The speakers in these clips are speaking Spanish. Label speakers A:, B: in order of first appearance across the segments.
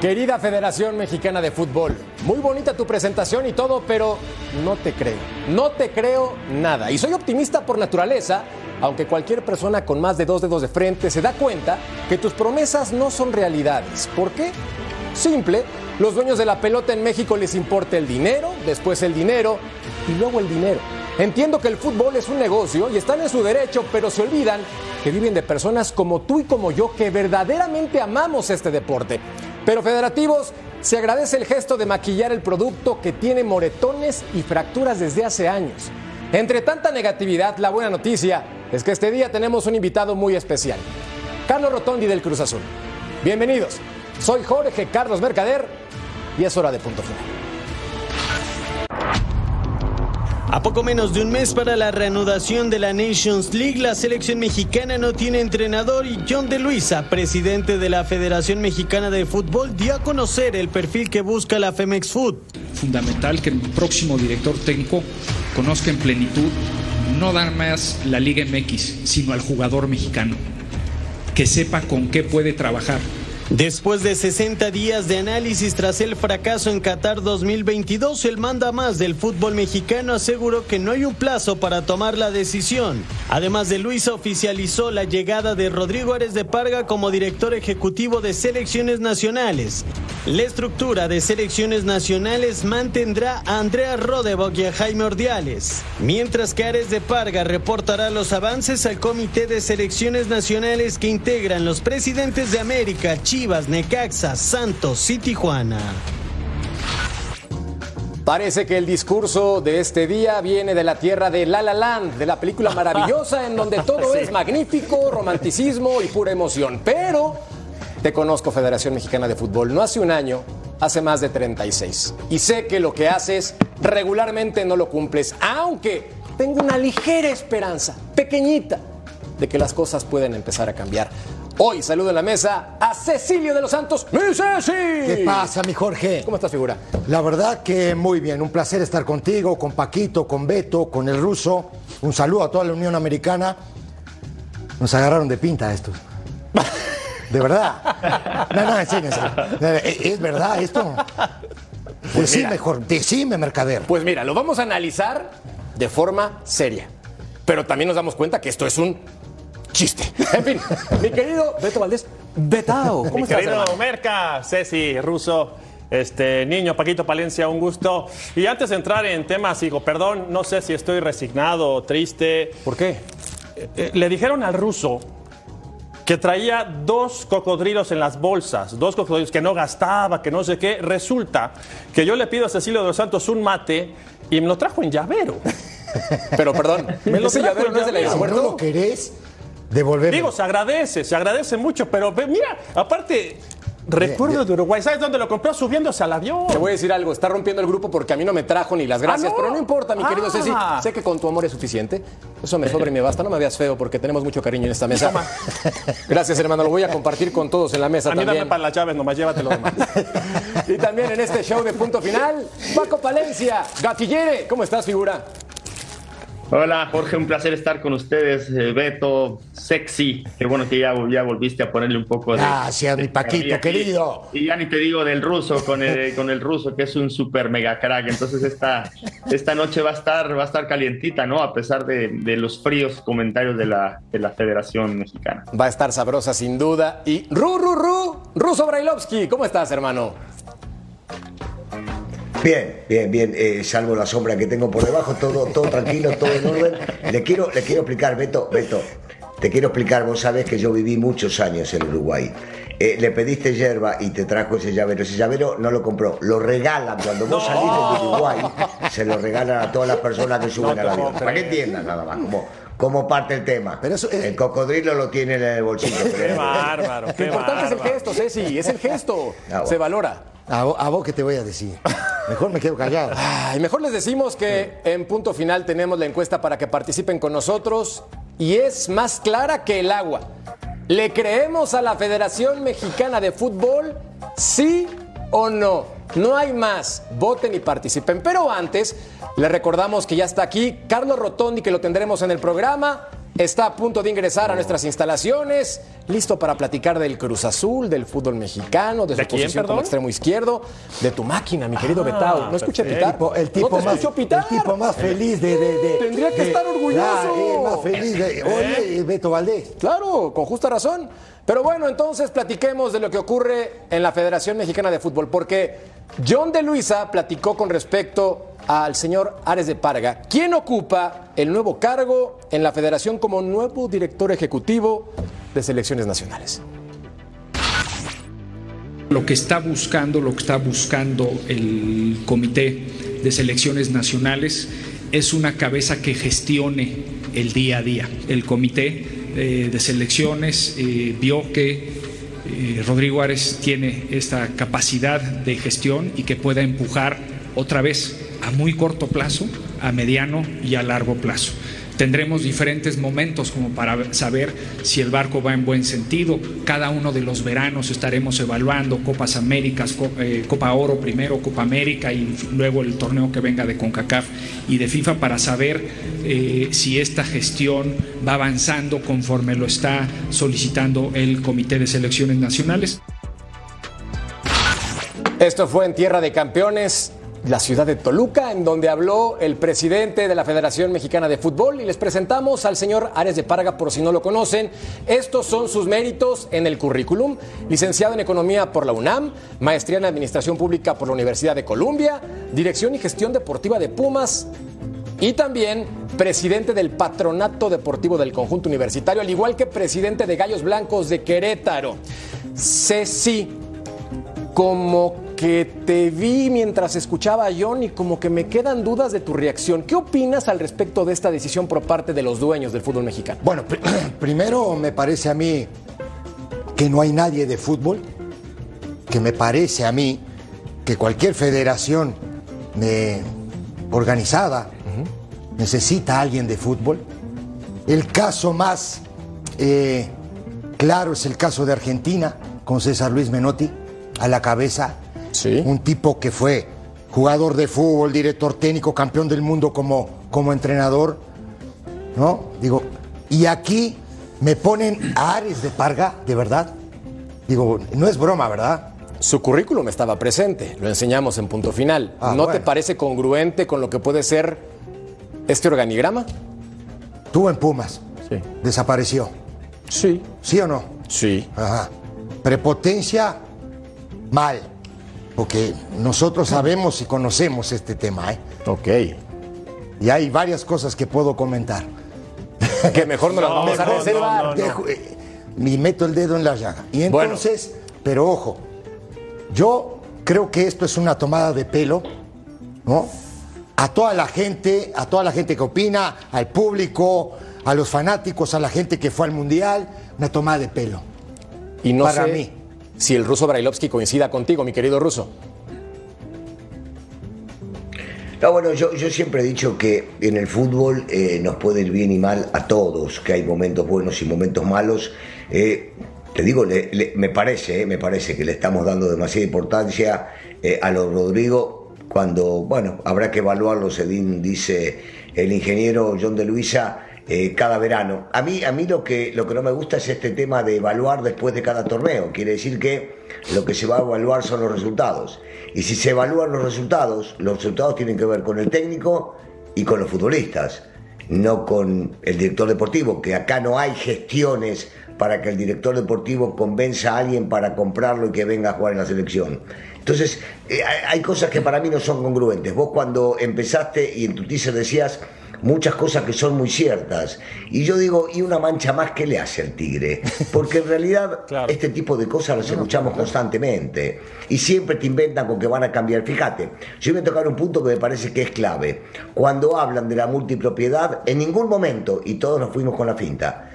A: Querida Federación Mexicana de Fútbol, muy bonita tu presentación y todo, pero no te creo. No te creo nada. Y soy optimista por naturaleza, aunque cualquier persona con más de dos dedos de frente se da cuenta que tus promesas no son realidades. ¿Por qué? Simple, los dueños de la pelota en México les importa el dinero, después el dinero y luego el dinero. Entiendo que el fútbol es un negocio y están en su derecho, pero se olvidan que viven de personas como tú y como yo que verdaderamente amamos este deporte. Pero federativos, se agradece el gesto de maquillar el producto que tiene moretones y fracturas desde hace años. Entre tanta negatividad, la buena noticia es que este día tenemos un invitado muy especial. Carlos Rotondi del Cruz Azul. Bienvenidos. Soy Jorge Carlos Mercader y es hora de punto final.
B: A poco menos de un mes para la reanudación de la Nations League, la selección mexicana no tiene entrenador y John de Luisa, presidente de la Federación Mexicana de Fútbol, dio a conocer el perfil que busca la Femex Food.
C: Fundamental que el próximo director técnico conozca en plenitud no dar más la Liga MX, sino al jugador mexicano, que sepa con qué puede trabajar
B: Después de 60 días de análisis tras el fracaso en Qatar 2022, el manda más del fútbol mexicano aseguró que no hay un plazo para tomar la decisión. Además de Luisa oficializó la llegada de Rodrigo Ares de Parga como director ejecutivo de selecciones nacionales. La estructura de selecciones nacionales mantendrá a Andrea Rodebog y a Jaime Ordiales, mientras que Ares de Parga reportará los avances al comité de selecciones nacionales que integran los presidentes de América, Chile, Chivas, Necaxa, Santos y Tijuana.
A: Parece que el discurso de este día viene de la tierra de La La Land, de la película maravillosa en donde todo es magnífico, romanticismo y pura emoción. Pero te conozco, Federación Mexicana de Fútbol, no hace un año, hace más de 36. Y sé que lo que haces regularmente no lo cumples, aunque tengo una ligera esperanza, pequeñita, de que las cosas pueden empezar a cambiar. Hoy saludo en la mesa a Cecilio de los Santos. ¡Mi Ceci!
D: ¿Qué pasa, mi Jorge?
A: ¿Cómo estás, figura?
D: La verdad que muy bien. Un placer estar contigo, con Paquito, con Beto, con el ruso. Un saludo a toda la Unión Americana. Nos agarraron de pinta estos. De verdad. No, no, en serio, en serio. ¿Es verdad esto?
A: Pues
D: decime. Jorge, decime, mercader.
A: Pues mira, lo vamos a analizar de forma seria. Pero también nos damos cuenta que esto es un chiste. En fin, mi querido Beto Valdés, Betao, ¿cómo
E: Mi
A: estás,
E: querido
A: hermano?
E: Merca, Ceci, Ruso, este niño, Paquito Palencia, un gusto. Y antes de entrar en temas, digo, perdón, no sé si estoy resignado o triste.
A: ¿Por qué?
E: Eh, le dijeron al ruso que traía dos cocodrilos en las bolsas, dos cocodrilos que no gastaba, que no sé qué. Resulta que yo le pido a Cecilio de los Santos un mate y me lo trajo en llavero.
A: Pero perdón,
E: Me lo trajo
A: llavero no es del
E: en
D: no lo querés,
E: Digo, se agradece, se agradece mucho, pero mira, aparte, recuerdo de Uruguay, ¿sabes dónde lo compró? Subiéndose al avión.
A: Te voy a decir algo, está rompiendo el grupo porque a mí no me trajo ni las gracias,
E: Ah, ¿no?
A: pero no importa, mi querido
E: Ah.
A: Ceci. Sé que con tu amor es suficiente. Eso me sobra y me basta. No me veas feo porque tenemos mucho cariño en esta mesa. Gracias, hermano. Lo voy a compartir con todos en la mesa
E: A mí dame
A: también.
E: para las llaves, nomás llévatelo demás.
A: Y también en este show de punto final, Paco Palencia, Gatillere. ¿Cómo estás, figura?
F: Hola Jorge, un placer estar con ustedes, eh, Beto, sexy, qué bueno que ya, ya volviste a ponerle un poco de...
D: Gracias, mi Paquito, querido.
F: Y ya ni te digo del ruso, con el, con el ruso, que es un super mega crack, entonces esta, esta noche va a estar, va a estar calientita, ¿no? A pesar de, de los fríos comentarios de la, de la Federación Mexicana.
A: Va a estar sabrosa sin duda. Y Ru, Ru, Ru, Ruso Brailovsky. ¿Cómo estás, hermano?
G: Bien, bien, bien, eh, salvo la sombra que tengo por debajo, todo, todo tranquilo, todo en orden. Le quiero, le quiero explicar, Beto, Beto, te quiero explicar, vos sabés que yo viví muchos años en Uruguay eh, le pediste yerba y te trajo ese llavero. Ese llavero no lo compró, lo regalan. Cuando vos salís de Uruguay, se lo regalan a todas las personas que suben
E: No
G: al avión. Para que entiendan nada más, como, como parte el tema.
D: Pero eso es-
G: El cocodrilo lo tiene en el bolsillo.
E: Qué bárbaro,
A: Lo importante es el gesto, Ceci, es el gesto.
G: Ah, bueno.
A: Se valora.
D: A, vo- a vos qué te voy a decir. Mejor me quedo callado.
A: Ay, mejor les decimos que en punto final tenemos la encuesta para que participen con nosotros y es más clara que el agua. ¿Le creemos a la Federación Mexicana de Fútbol? ¿Sí o no? No hay más. Voten y participen. Pero antes, les recordamos que ya está aquí Carlos Rotondi, que lo tendremos en el programa. Está a punto de ingresar a nuestras instalaciones, listo para platicar del Cruz Azul, del fútbol mexicano, de su
E: ¿De quién,
A: posición como
E: perdón?
A: extremo izquierdo, de tu máquina, mi querido
E: Ah,
A: Betao. ¿No escuché pitar?
D: el tipo,
A: ¿No
D: más,
A: pitar?
D: el tipo más feliz de. de- de-
A: Tendría que estar orgulloso.
D: Ah, eh, más feliz de. Oye, Beto Valdés.
A: Claro, con justa razón. Pero bueno, entonces platiquemos de lo que ocurre en la Federación Mexicana de Fútbol, porque John de Luisa platicó con respecto al señor Ares de Parga, quien ocupa el nuevo cargo en la Federación como nuevo director ejecutivo de selecciones nacionales.
C: Lo que está buscando, lo que está buscando el Comité de Selecciones Nacionales es una cabeza que gestione el día a día. El Comité de Selecciones eh, vio que eh, Rodrigo Árez tiene esta capacidad de gestión y que pueda empujar otra vez a muy corto plazo, a mediano y a largo plazo. Tendremos diferentes momentos como para saber si el barco va en buen sentido. Cada uno de los veranos estaremos evaluando Copas Américas, eh, Copa Oro primero, Copa América y luego el torneo que venga de CONCACAF y de FIFA para saber eh, si esta gestión va avanzando conforme lo está solicitando el Comité de Selecciones Nacionales.
A: Esto fue en Tierra de Campeones, la ciudad de Toluca, en donde habló el presidente de la Federación Mexicana de Fútbol y les presentamos al señor Ares de Parga por si no lo conocen. Estos son sus méritos en el currículum. Licenciado en Economía por la UNAM, maestría en Administración Pública por la Universidad de Columbia, Dirección y Gestión Deportiva de Pumas y también presidente del Patronato Deportivo del Conjunto Universitario, al igual que presidente de Gallos Blancos de Querétaro. Ceci, como que te vi mientras escuchaba a John y como que me quedan dudas de tu reacción. ¿Qué opinas al respecto de esta decisión por parte de los dueños del fútbol mexicano?
D: Bueno, pr- primero me parece a mí que no hay nadie de fútbol, que me parece a mí que cualquier federación eh, organizada necesita a alguien de fútbol. El caso más eh, claro es el caso de Argentina, con César Luis Menotti a la cabeza.
A: Sí.
D: Un tipo que fue jugador de fútbol, director técnico, campeón del mundo como, como entrenador. ¿no? Digo, y aquí me ponen a Ares de Parga, de verdad. Digo, no es broma, ¿verdad?
A: Su currículum estaba presente, lo enseñamos en punto final.
D: Ah,
A: ¿No te parece congruente con lo que puede ser este organigrama?
D: Tú en Pumas.
A: Sí.
D: Desapareció.
A: Sí.
D: ¿Sí o no?
A: Sí.
D: Ajá. Prepotencia, mal. Porque nosotros sabemos y conocemos este tema, ¿eh?
A: Ok.
D: Y hay varias cosas que puedo comentar.
A: Que mejor no las
E: No,
A: vamos a reservar.
E: no, no.
D: Dejo, eh, y meto el dedo en la llaga. Y
A: Bueno.
D: entonces, pero ojo, yo creo que esto es una tomada de pelo, ¿no? A toda la gente, a toda la gente que opina, al público, a los fanáticos, a la gente que fue al mundial, una tomada de pelo.
A: Y no
D: Para
A: sé
D: mí.
A: Si el ruso Brailovsky coincida contigo, mi querido ruso.
G: No, bueno, yo, yo siempre he dicho que en el fútbol eh, nos puede ir bien y mal a todos, que hay momentos buenos y momentos malos. Eh, te digo, me parece, eh, me parece que le estamos dando demasiada importancia a los Rodrigo cuando, bueno, habrá que evaluarlo, según dice el ingeniero John de Luisa, eh, cada verano. A mí, a mí lo, que, lo que no me gusta es este tema de evaluar después de cada torneo. Quiere decir que lo que se va a evaluar son los resultados. Y si se evalúan los resultados, los resultados tienen que ver con el técnico y con los futbolistas, no con el director deportivo, que acá no hay gestiones para que el director deportivo convenza a alguien para comprarlo y que venga a jugar en la selección. Entonces, eh, hay, cosas que para mí no son congruentes. Vos cuando empezaste y en tu teaser decías, muchas cosas que son muy ciertas. Y yo digo, ¿y una mancha más qué le hace al tigre? Porque en realidad este tipo de cosas las escuchamos constantemente. Y siempre te inventan con que van a cambiar. Fíjate, yo voy a tocar un punto que me parece que es clave. Cuando hablan de la multipropiedad, en ningún momento, y todos nos fuimos con la finta,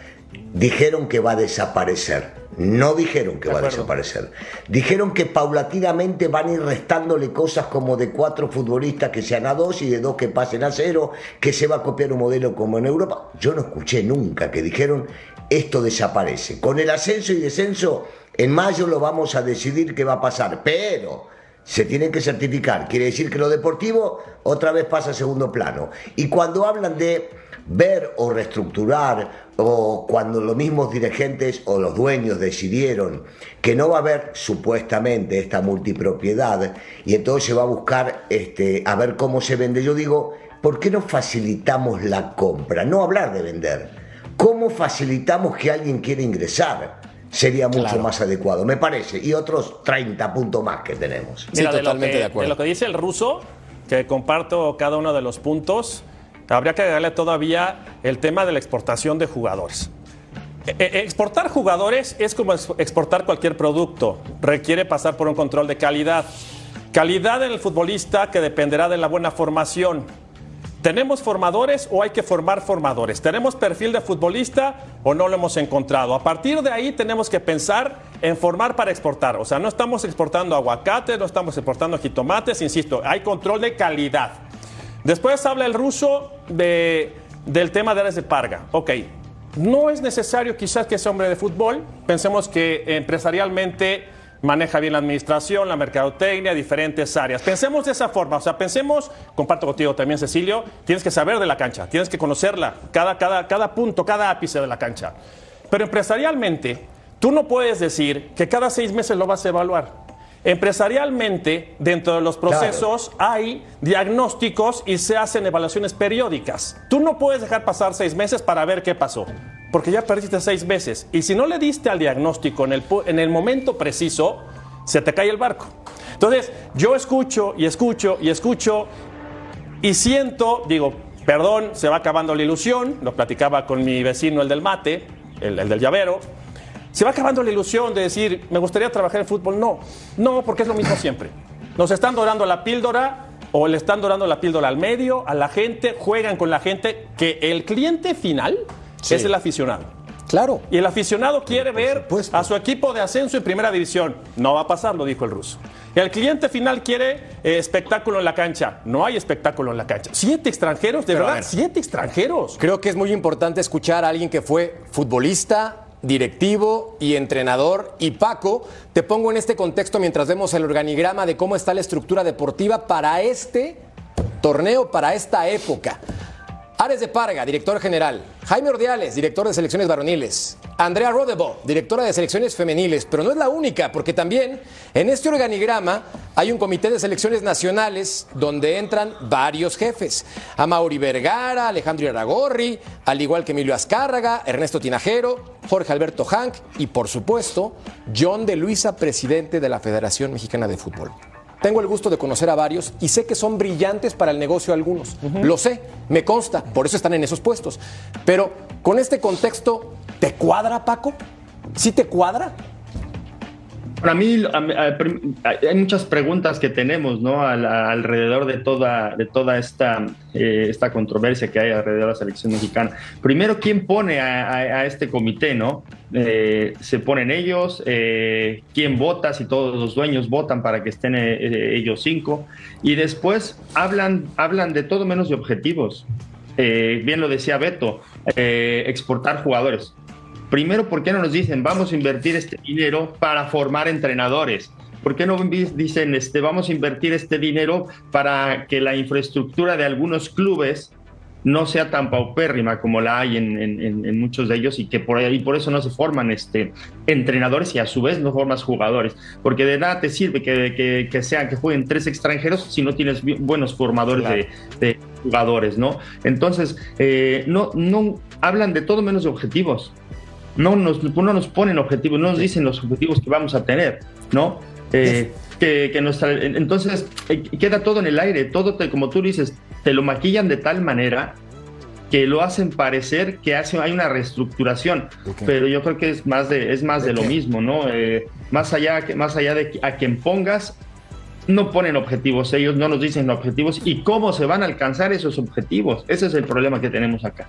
G: dijeron que va a desaparecer. No dijeron que va a desaparecer. Dijeron que paulatinamente van a ir restándole cosas como de cuatro futbolistas que sean a dos y de dos que pasen a cero, que se va a copiar un modelo como en Europa. Yo no escuché nunca que dijeron esto desaparece. Con el ascenso y descenso, en mayo lo vamos a decidir qué va a pasar. Pero se tienen que certificar. Quiere decir que lo deportivo otra vez pasa a segundo plano. Y cuando hablan de ver o reestructurar o cuando los mismos dirigentes o los dueños decidieron que no va a haber supuestamente esta multipropiedad y entonces se va a buscar este, a ver cómo se vende. Yo digo, ¿por qué no facilitamos la compra? No hablar de vender. ¿Cómo facilitamos que alguien quiera ingresar? Sería mucho más adecuado, me parece. Y otros 30 puntos más que tenemos.
E: Mira, totalmente de acuerdo. De lo que dice el ruso, que comparto cada uno de los puntos habría que agregarle todavía el tema de la exportación de jugadores. E, e, exportar jugadores es como exportar cualquier producto, requiere pasar por un control de calidad. Calidad en el futbolista que dependerá de la buena formación. ¿Tenemos formadores o hay que formar formadores? ¿Tenemos perfil de futbolista o no lo hemos encontrado? A partir de ahí tenemos que pensar en formar para exportar. O sea, no estamos exportando aguacate, no estamos exportando jitomates, insisto, hay control de calidad. Después habla el ruso de, del tema de áreas de Parga. Ok, no es necesario quizás que sea hombre de fútbol. Pensemos que empresarialmente maneja bien la administración, la mercadotecnia, diferentes áreas. Pensemos de esa forma, o sea, pensemos, comparto contigo también, Cecilio, tienes que saber de la cancha, tienes que conocerla, cada, cada, cada punto, cada ápice de la cancha. Pero empresarialmente, tú no puedes decir que cada seis meses lo vas a evaluar. Empresarialmente, dentro de los procesos hay diagnósticos y se hacen evaluaciones periódicas. Tú no puedes dejar pasar seis meses para ver qué pasó, porque ya perdiste seis meses. Y si no le diste al diagnóstico en el, en el momento preciso, se te cae el barco. Entonces, yo escucho y escucho y escucho y siento, digo, perdón, se va acabando la ilusión, lo platicaba con mi vecino, el del mate, el, el del llavero se va acabando la ilusión de decir, me gustaría trabajar en fútbol. No, no, porque es lo mismo siempre. Nos están dorando la píldora o le están dorando la píldora al medio, a la gente, juegan con la gente, que el cliente final es el aficionado.
A: Claro.
E: Y el aficionado quiere ver a su equipo de ascenso en primera división. No va a pasar, lo dijo el ruso. El cliente final quiere eh, espectáculo en la cancha. No hay espectáculo en la cancha. Siete extranjeros, de verdad, siete extranjeros.
A: Creo que es muy importante escuchar a alguien que fue futbolista, directivo y entrenador. Y Paco, te pongo en este contexto mientras vemos el organigrama de cómo está la estructura deportiva para este torneo, para esta época. Ares de Parga, director general. Jaime Ordiales, director de selecciones varoniles. Andrea Rodebo, directora de selecciones femeniles. Pero no es la única, porque también en este organigrama hay un comité de selecciones nacionales donde entran varios jefes. A Mauri Vergara, Alejandro Aragorri, al igual que Emilio Azcárraga, Ernesto Tinajero, Jorge Alberto Hank y, por supuesto, John de Luisa, presidente de la Federación Mexicana de Fútbol. Tengo el gusto de conocer a varios y sé que son brillantes para el negocio algunos. Lo sé, me consta, por eso están en esos puestos. Pero con este contexto, ¿te cuadra, Paco? ¿Sí te cuadra?
F: Para mí hay muchas preguntas que tenemos ¿no? alrededor de toda, de toda esta, eh, esta controversia que hay alrededor de la selección mexicana. Primero, ¿quién pone a, este comité? ¿no? Eh, ¿Se ponen ellos? Eh, ¿Quién vota? Si todos los dueños votan para que estén ellos cinco. Y después hablan, hablan de todo menos de objetivos. bien lo decía Beto, exportar jugadores Primero, ¿por qué no nos dicen vamos a invertir este dinero para formar entrenadores? ¿Por qué no dicen este, vamos a invertir este dinero para que la infraestructura de algunos clubes no sea tan paupérrima como la hay en, muchos de ellos y que por ahí por eso no se forman este, entrenadores y a su vez no formas jugadores? Porque de nada te sirve que, que, sean que jueguen tres extranjeros si no tienes buenos formadores de, jugadores, ¿no? Entonces, eh, no, no hablan de todo menos de objetivos no nos, no nos ponen objetivos, no nos dicen los objetivos que vamos a tener, ¿no? Eh, que, entonces eh, queda todo en el aire, todo te, como tú dices, te lo maquillan de tal manera que lo hacen parecer que hace, hay una reestructuración, pero yo creo que es más de, es más de, lo mismo, ¿no? Eh, más, allá, más allá de a quien pongas, no ponen objetivos, ellos no nos dicen objetivos y cómo se van a alcanzar esos objetivos. Ese es el problema que tenemos acá.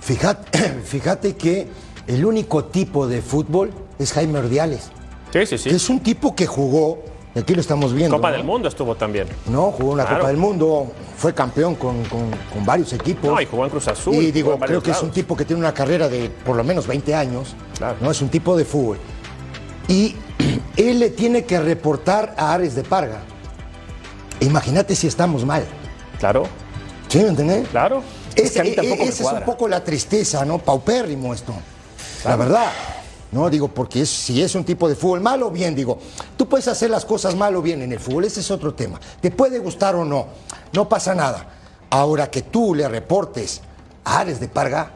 D: Fíjate, fíjate que el único tipo de fútbol es Jaime Ordiales.
E: Sí, sí, sí.
D: Es un tipo que jugó y aquí lo estamos viendo.
E: Copa del Mundo estuvo también.
D: No, jugó una Copa del Mundo, fue campeón con, varios equipos. No,
E: y jugó en Cruz Azul.
D: Y digo, creo que es un tipo que tiene una carrera de por lo menos 20 años. Claro. ¿no? Es un tipo de fútbol. Y él le tiene que reportar a Ares de Parga. Imagínate si estamos mal.
E: Claro.
D: ¿Sí me entendés?
E: Claro.
D: esa es un poco la tristeza, ¿no? Paupérrimo esto. La verdad. ¿no? Digo, porque si es un tipo de fútbol malo o bien, digo, tú puedes hacer las cosas mal o bien en el fútbol, ese es otro tema. Te puede gustar o no, no pasa nada. Ahora que tú le reportes a Ares de Parga,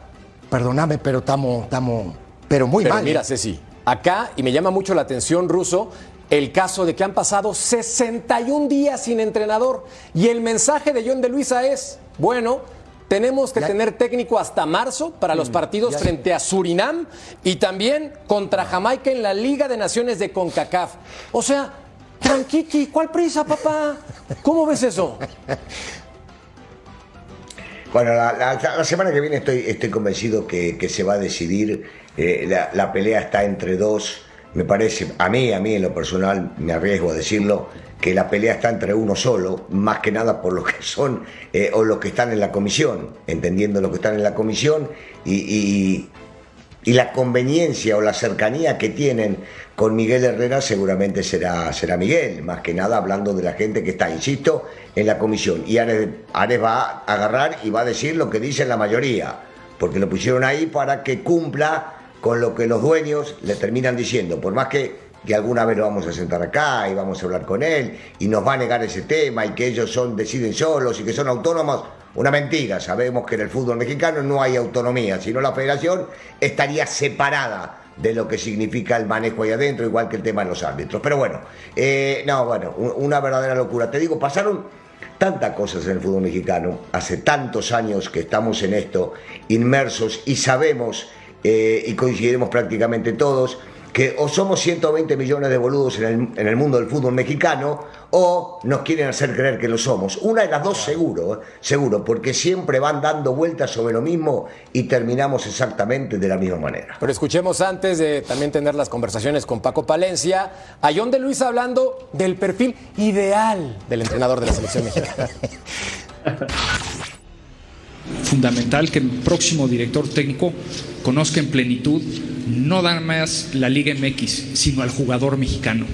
D: perdóname, pero estamos, estamos, pero muy
A: pero
D: mal.
A: Mira, Ceci, acá, y me llama mucho la atención, Ruso, el caso de que han pasado 61 días sin entrenador. Y el mensaje de John de Luisa es, bueno, tenemos que tener técnico hasta marzo para los mm, partidos frente a Surinam y también contra Jamaica en la Liga de Naciones de CONCACAF. O sea, tranquiqui, ¿cuál prisa, papá? ¿Cómo ves eso?
G: Bueno, la, semana que viene estoy, estoy convencido que, se va a decidir. Eh, la, pelea está entre dos. Me parece, a mí, a mí en lo personal, me arriesgo a decirlo, que la pelea está entre uno solo, más que nada por los que son eh, o los que están en la comisión, entendiendo lo que están en la comisión y, y, la conveniencia o la cercanía que tienen con Miguel Herrera seguramente será, será Miguel, más que nada hablando de la gente que está, insisto, en la comisión. Y Ares, Ares va a agarrar y va a decir lo que dice la mayoría, porque lo pusieron ahí para que cumpla con lo que los dueños le terminan diciendo, por más que que alguna vez lo vamos a sentar acá y vamos a hablar con él y nos va a negar ese tema y que ellos son deciden solos y que son autónomos. Una mentira, sabemos que en el fútbol mexicano no hay autonomía, sino la federación estaría separada de lo que significa el manejo ahí adentro, igual que el tema de los árbitros. Pero bueno, eh, no, bueno, una verdadera locura. Te digo, pasaron tantas cosas en el fútbol mexicano, hace tantos años que estamos en esto, inmersos y sabemos eh, y coincidimos prácticamente todos que o somos 120 millones de boludos en el, mundo del fútbol mexicano o nos quieren hacer creer que lo somos. Una de las dos seguro, ¿eh? seguro, porque siempre van dando vueltas sobre lo mismo y terminamos exactamente de la misma manera.
A: Pero escuchemos antes de también tener las conversaciones con Paco Palencia, a John de Luis hablando del perfil ideal del entrenador de la selección mexicana.
C: Fundamental que el próximo director técnico conozca en plenitud no nada más la Liga MX, sino al jugador mexicano,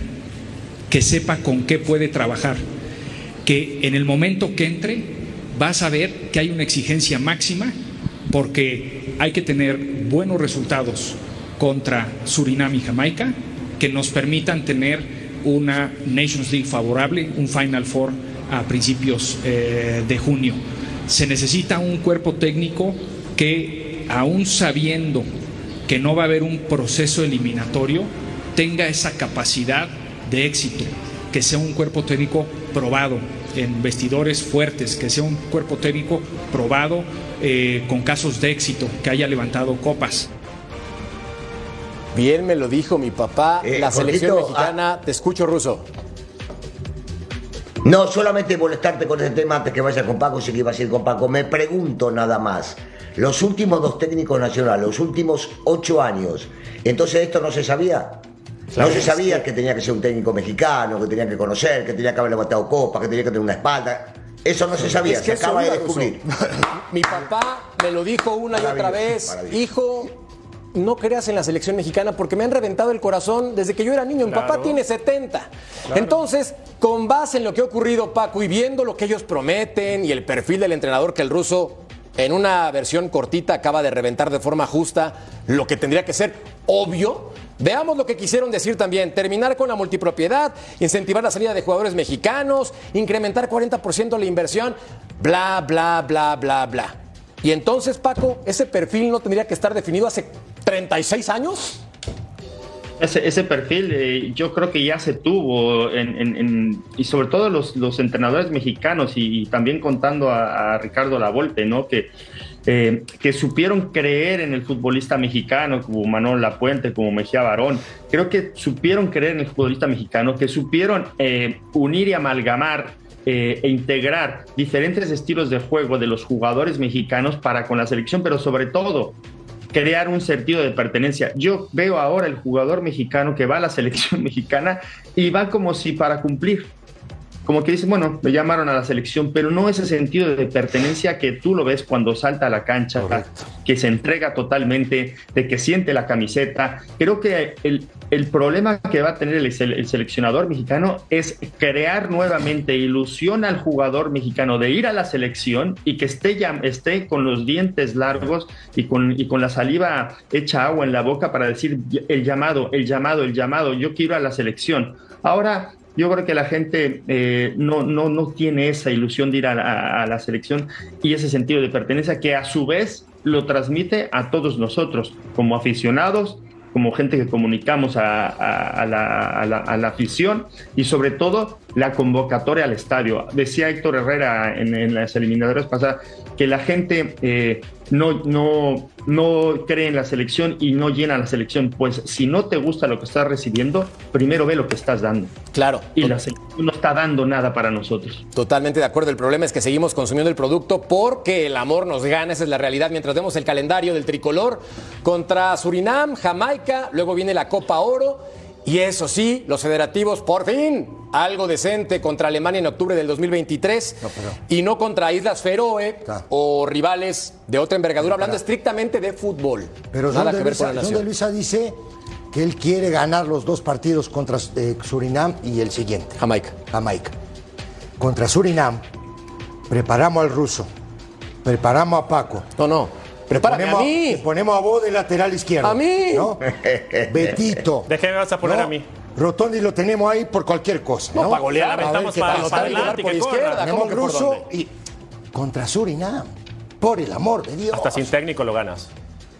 C: que sepa con qué puede trabajar, que en el momento que entre va a saber que hay una exigencia máxima porque hay que tener buenos resultados contra Surinam y Jamaica que nos permitan tener una Nations League favorable, un Final Four a principios eh, de junio. Se necesita un cuerpo técnico que, aún sabiendo que no va a haber un proceso eliminatorio, tenga esa capacidad de éxito, que sea un cuerpo técnico probado en vestidores fuertes, que sea un cuerpo técnico probado eh, con casos de éxito, que haya levantado copas.
A: Bien me lo dijo mi papá, eh, la selección mexicana. Ah. te escucho, Ruso.
G: No, solamente molestarte con ese tema antes que vaya con Paco, sí que ibas a ir con Paco. Me pregunto nada más. Los últimos dos técnicos nacionales, los últimos ocho años. Entonces esto no se sabía. no se sabía que tenía que ser un técnico mexicano, que tenía que conocer, que tenía que haber levantado copa, que tenía que tener una espalda. Eso no se sabía, se acaba de descubrir.
A: Mi papá me lo dijo una y otra vez, hijo, no creas en la selección mexicana porque me han reventado el corazón desde que yo era niño. Mi papá tiene 70. Entonces, con base en lo que ha ocurrido, Paco, y viendo lo que ellos prometen y el perfil del entrenador que el ruso en una versión cortita acaba de reventar de forma justa lo que tendría que ser obvio. Veamos lo que quisieron decir también, terminar con la multipropiedad, incentivar la salida de jugadores mexicanos, incrementar 40% la inversión, bla, bla, bla, bla, bla. Y entonces, Paco, ese perfil no tendría que estar definido hace 36 años.
F: Ese, perfil eh, yo creo que ya se tuvo y sobre todo los, entrenadores mexicanos y, también contando a, Ricardo Lavolpe, ¿no? Que, eh, que supieron creer en el futbolista mexicano, como Manuel Lapuente, como Mejía Barón. Creo que supieron creer en el futbolista mexicano, que supieron eh, unir y amalgamar e integrar diferentes estilos de juego de los jugadores mexicanos para con la selección, pero sobre todo crear un sentido de pertenencia. Yo veo ahora el jugador mexicano que va a la selección mexicana y va como si para cumplir como que dice, bueno, me llamaron a la selección, pero no ese sentido de pertenencia que tú lo ves cuando salta a la cancha, que se entrega totalmente, de que siente la camiseta. Creo que el, el problema que va a tener el, seleccionador mexicano es crear nuevamente ilusión al jugador mexicano de ir a la selección y que esté, ya, esté con los dientes largos y con, y con la saliva hecha agua en la boca para decir el llamado, el llamado, el llamado, yo quiero a la selección. Ahora yo creo que la gente eh, no, no, no, tiene esa ilusión de ir a la, selección y ese sentido de pertenencia que a su vez lo transmite a todos nosotros como aficionados, como gente que comunicamos a, la, afición y sobre todo la convocatoria al estadio. Decía Héctor Herrera en, las eliminatorias pasadas que la gente eh, no, no, no cree en la selección y no llena la selección. Pues si no te gusta lo que estás recibiendo, primero ve lo que estás dando.
A: Claro.
F: Y la selección no está dando nada para nosotros.
A: Totalmente de acuerdo. El problema es que seguimos consumiendo el producto porque el amor nos gana. Esa es la realidad. Mientras vemos el calendario del tricolor contra Surinam, Jamaica, luego viene la Copa Oro y eso sí, los federativos por fin algo decente contra Alemania en octubre del 2023 y no contra Islas Feroe o rivales de otra envergadura, hablando estrictamente de fútbol.
D: Pero Nada que ver con la nación. Luisa dice que él quiere ganar los dos partidos contra eh, Surinam y el siguiente.
A: Jamaica.
D: Jamaica. Contra Surinam, preparamos al ruso, preparamos a Paco.
A: No, no. Prepárame ponemos, a mí.
D: ponemos a vos de lateral izquierdo.
A: A mí.
D: ¿no? Betito.
E: ¿De qué me vas a poner a mí?
D: Rotondi lo tenemos ahí por cualquier cosa.
A: No, para golear. Estamos para, para adelante, por izquierda.
D: Tenemos ruso y contra Surinam. Por el amor de Dios.
E: Hasta sin técnico lo ganas.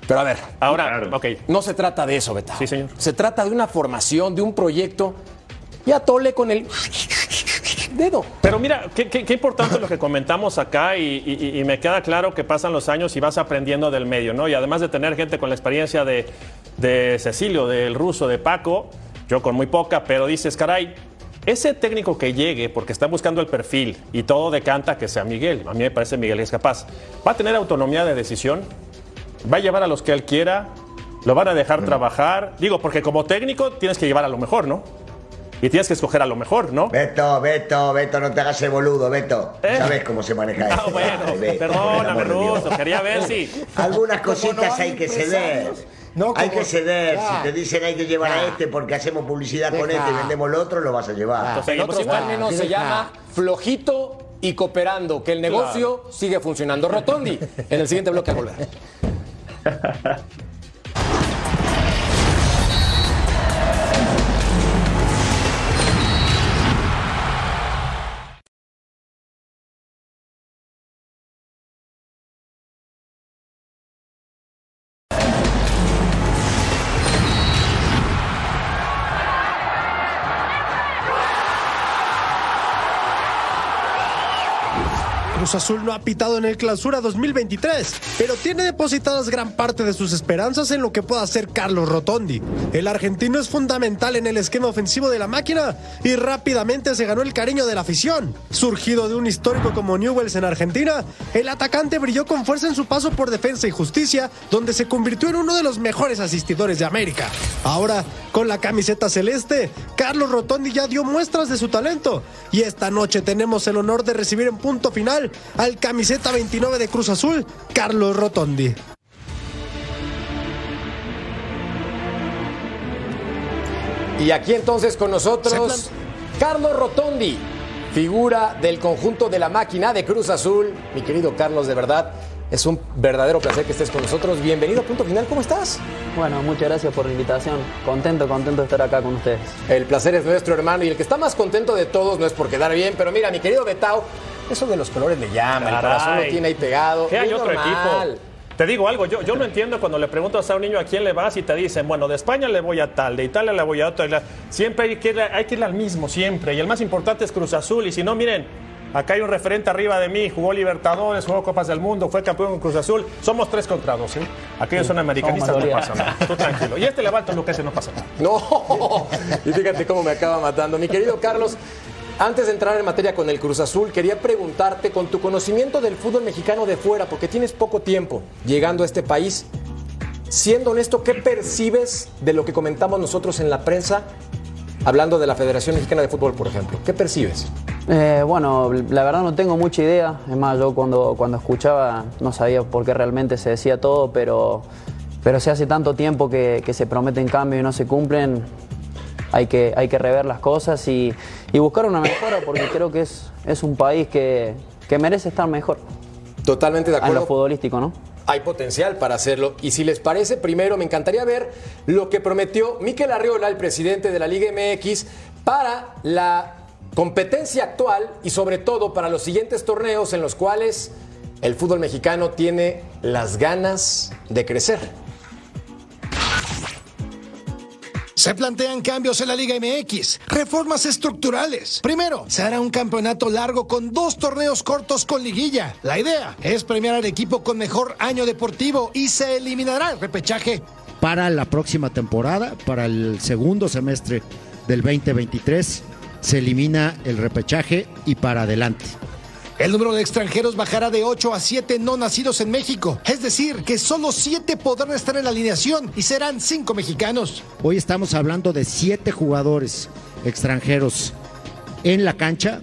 A: Pero a ver,
E: ahora, ok.
A: No se trata de eso, Betao.
E: Sí, señor.
A: Se trata de una formación, de un proyecto. Ya tole con el dedo.
E: Pero mira, qué, importante lo que comentamos acá y, me queda claro que pasan los años y vas aprendiendo del medio, ¿no? Y además de tener gente con la experiencia de, de Cecilio, del ruso, de Paco, yo con muy poca, pero dices, caray, ese técnico que llegue, porque está buscando el perfil y todo decanta que sea Miguel, a mí me parece Miguel es capaz, va a tener autonomía de decisión, va a llevar a los que él quiera, lo van a dejar trabajar, digo, porque como técnico tienes que llevar a lo mejor, ¿no? Y tienes que escoger a lo mejor, ¿no?
G: Beto, Beto, Beto, no te hagas el boludo, Beto. ¿Eh? ¿Sabes cómo se maneja
E: ah,
G: esto?
E: bueno, perdóname, Ruso, quería ver si...
G: Algunas cositas hay, que ceder. hay que ceder. Si te dicen hay que llevar a este porque hacemos publicidad con este y vendemos el otro, lo vas a llevar.
A: Entonces, el otro término se llama flojito y cooperando, que el negocio sigue funcionando. Rotondi, en el siguiente bloque a volver.
H: Azul no ha pitado en el Clausura 2023, pero tiene depositadas gran parte de sus esperanzas en lo que pueda hacer Carlos Rotondi. El argentino es fundamental en el esquema ofensivo de la máquina y rápidamente se ganó el cariño de la afición. Surgido de un histórico como Newells en Argentina, el atacante brilló con fuerza en su paso por Defensa y Justicia, donde se convirtió en uno de los mejores asistidores de América. Ahora, con la camiseta celeste, Carlos Rotondi ya dio muestras de su talento y esta noche tenemos el honor de recibir en punto final al camiseta 29 de Cruz Azul, Carlos Rotondi.
A: Y aquí entonces con nosotros, Carlos Rotondi, figura del conjunto de la máquina de Cruz Azul. Mi querido Carlos, de verdad, es un verdadero placer que estés con nosotros. Bienvenido a Punto Final, ¿cómo estás?
I: Bueno, muchas gracias por la invitación. Contento, contento de estar acá con ustedes.
A: El placer es nuestro, hermano. Y el que está más contento de todos no es por quedar bien, pero mira, mi querido Betao, eso de los colores le llama, el corazón lo tiene ahí pegado.
E: ¿Qué hay otro equipo? Te digo algo, yo, yo no entiendo cuando le preguntas a un niño a quién le vas y te dicen, bueno, de España le voy a tal, de Italia le voy a otro. Siempre hay que, ir, hay que ir al mismo, siempre. Y el más importante es Cruz Azul. Y si no, miren, Acá hay un referente arriba de mí, jugó Libertadores, jugó Copas del Mundo, fue campeón con Cruz Azul. Somos tres contra dos, ¿sí? Aquellos son americanistas, no pasa nada. Tú tranquilo. Y este levanta lo que ese no pasa nada.
A: No, y fíjate cómo me acaba matando. Mi querido Carlos, antes de entrar en materia con el Cruz Azul, quería preguntarte con tu conocimiento del fútbol mexicano de fuera, porque tienes poco tiempo llegando a este país, siendo honesto, ¿qué percibes de lo que comentamos nosotros en la prensa, hablando de la Federación Mexicana de Fútbol, por ejemplo? ¿Qué percibes?
I: Eh, bueno, la verdad no tengo mucha idea. Es más, yo cuando, cuando escuchaba no sabía por qué realmente se decía todo, pero, pero si hace tanto tiempo que, que se prometen cambios y no se cumplen, hay que, hay que rever las cosas y, y buscar una mejora porque creo que es, es un país que, que merece estar mejor.
A: Totalmente de
I: En
A: acuerdo.
I: lo futbolístico, ¿no?
A: Hay potencial para hacerlo. Y si les parece, primero me encantaría ver lo que prometió Miquel Arriola, el presidente de la Liga MX, para la competencia actual y sobre todo para los siguientes torneos en los cuales el fútbol mexicano tiene las ganas de crecer.
J: Se plantean cambios en la Liga MX, reformas estructurales. Primero, se hará un campeonato largo con dos torneos cortos con liguilla. La idea es premiar al equipo con mejor año deportivo y se eliminará el repechaje.
K: Para la próxima temporada, para el segundo semestre del 2023, se elimina el repechaje y para adelante.
J: El número de extranjeros bajará de 8 a 7 no nacidos en México. Es decir, que solo 7 podrán estar en la alineación y serán 5 mexicanos.
K: Hoy estamos hablando de siete jugadores extranjeros en la cancha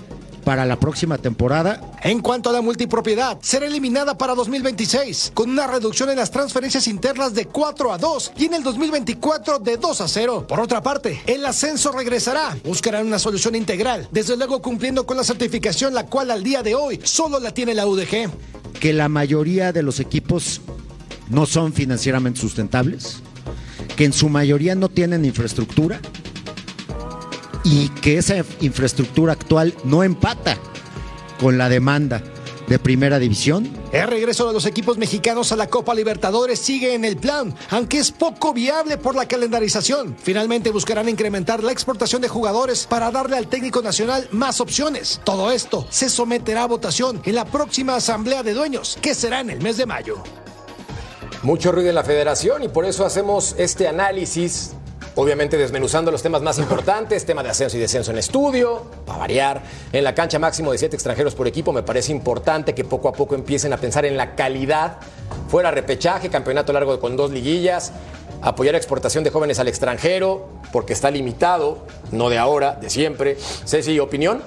K: para la próxima temporada.
J: En cuanto a la multipropiedad, será eliminada para 2026, con una reducción en las transferencias internas de 4 a 2 y en el 2024 de 2 a 0. Por otra parte, el ascenso regresará. Buscarán una solución integral, desde luego cumpliendo con la certificación, la cual al día de hoy solo la tiene la UDG.
K: que la mayoría de los equipos no son financieramente sustentables, que en su mayoría no tienen infraestructura y que esa infraestructura actual no empata con la demanda de primera división.
J: El regreso de los equipos mexicanos a la Copa Libertadores sigue en el plan, aunque es poco viable por la calendarización. Finalmente buscarán incrementar la exportación de jugadores para darle al técnico nacional más opciones. Todo esto se someterá a votación en la próxima Asamblea de Dueños, que será en el mes de mayo.
A: Mucho ruido en la federación y por eso hacemos este análisis, obviamente desmenuzando los temas más importantes, tema de ascenso y descenso en estudio, para variar, en la cancha máximo de siete extranjeros por equipo, me parece importante que poco a poco empiecen a pensar en la calidad, fuera repechaje, campeonato largo con dos liguillas, apoyar la exportación de jóvenes al extranjero, porque está limitado, no de ahora, de siempre. Ceci, ¿opinión?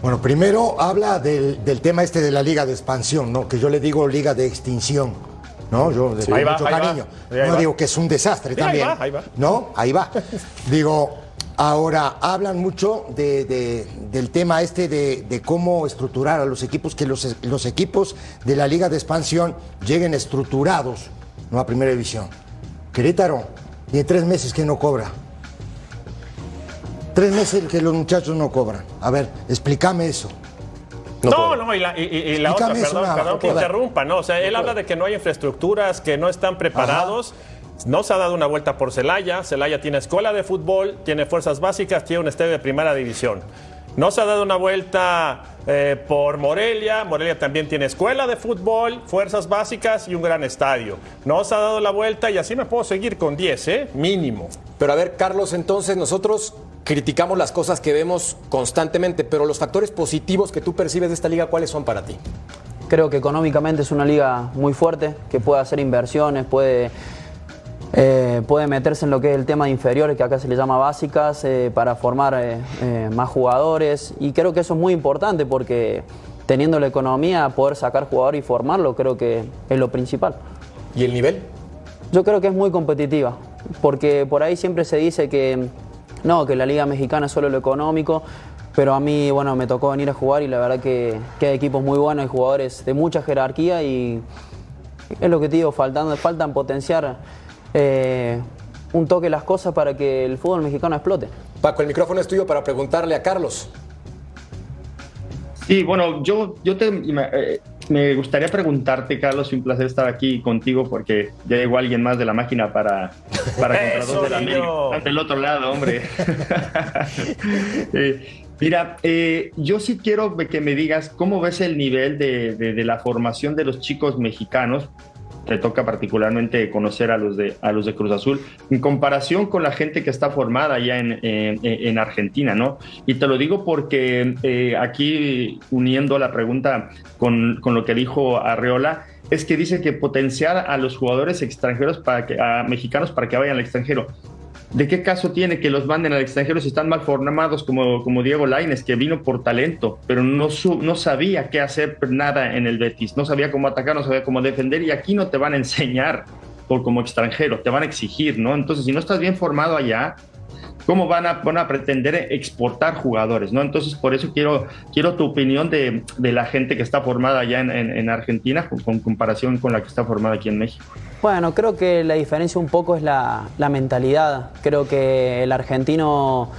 D: Bueno, primero habla del, del tema este de la liga de expansión, ¿no? Que yo le digo liga de extinción. ¿No? Yo le
E: Sí.
D: tengo
E: Ahí va,
D: mucho
E: va.
D: cariño.
E: Va.
D: No digo que es un desastre
E: Sí, ahí
D: también.
E: va, ahí va.
D: ¿No? Ahí va. digo, ahora hablan mucho de- de- del tema este de, de cómo estructurar a los equipos, que los, los equipos de la liga de expansión lleguen estructurados, ¿no? A primera división. Querétaro, tiene tres meses que no cobra. Tres meses que los muchachos no cobran. A ver, explícame eso.
E: No, no, y la, y- y- y la otra, perdón,
D: nada,
E: perdón que interrumpa, ¿no? O sea, él habla de que no hay infraestructuras, que no están preparados. No se ha dado una vuelta por Celaya. Celaya tiene escuela de fútbol, tiene fuerzas básicas, tiene un estadio de primera división. No se ha dado una vuelta eh, por Morelia. Morelia también tiene escuela de fútbol, fuerzas básicas y un gran estadio. No se ha dado la vuelta y así me puedo seguir con 10, ¿eh? Mínimo.
A: Pero a ver, Carlos, entonces nosotros criticamos las cosas que vemos constantemente, pero los factores positivos que tú percibes de esta liga, ¿cuáles son para ti?
I: Creo que económicamente es una liga muy fuerte, que puede hacer inversiones, puede, eh, puede meterse en lo que es el tema de inferiores, que acá se le llama básicas, eh, para formar eh, más jugadores. Y creo que eso es muy importante porque teniendo la economía, poder sacar jugadores y formarlo, creo que es lo principal.
A: ¿Y el nivel?
I: Yo creo que es muy competitiva, porque por ahí siempre se dice que no, que la Liga Mexicana es solo lo económico, pero a mí, bueno, me tocó venir a jugar y la verdad que, que hay equipos muy buenos, hay jugadores de mucha jerarquía y es lo que te digo, faltando, faltan potenciar eh, un toque las cosas para que el fútbol mexicano explote.
A: Paco, el micrófono es tuyo para preguntarle a Carlos.
F: Sí, bueno, yo, yo te, me, eh, me gustaría preguntarte, Carlos, un placer estar aquí contigo porque ya llegó alguien más de la máquina para, para
E: Eso,
F: dos de la. América. Del otro lado, hombre. Eh, Mira, eh, yo sí quiero que me digas cómo ves el nivel de, de, la formación de los chicos mexicanos. Te toca particularmente conocer a los de, a los de Cruz Azul en comparación con la gente que está formada ya en, en, en Argentina, ¿no? Y te lo digo porque eh, aquí, uniendo la pregunta con, con lo que dijo Arreola, es que dice que potenciar a los jugadores extranjeros para que, a mexicanos para que vayan al extranjero. ¿De qué caso tiene que los manden al extranjero si están mal formados como, como Diego Laines, que vino por talento, pero no, no sabía qué hacer nada en el Betis, no sabía cómo atacar, no sabía cómo defender y aquí no te van a enseñar por como extranjero, te van a exigir, ¿no? Entonces, si no estás bien formado allá, cómo van a, van a pretender exportar jugadores, ¿no? Entonces, por eso quiero, quiero tu opinión de, de la gente que está formada allá en, en, Argentina con, con, comparación con la que está formada aquí en México.
I: Bueno, creo que la diferencia un poco es la, mentalidad. Creo que el argentino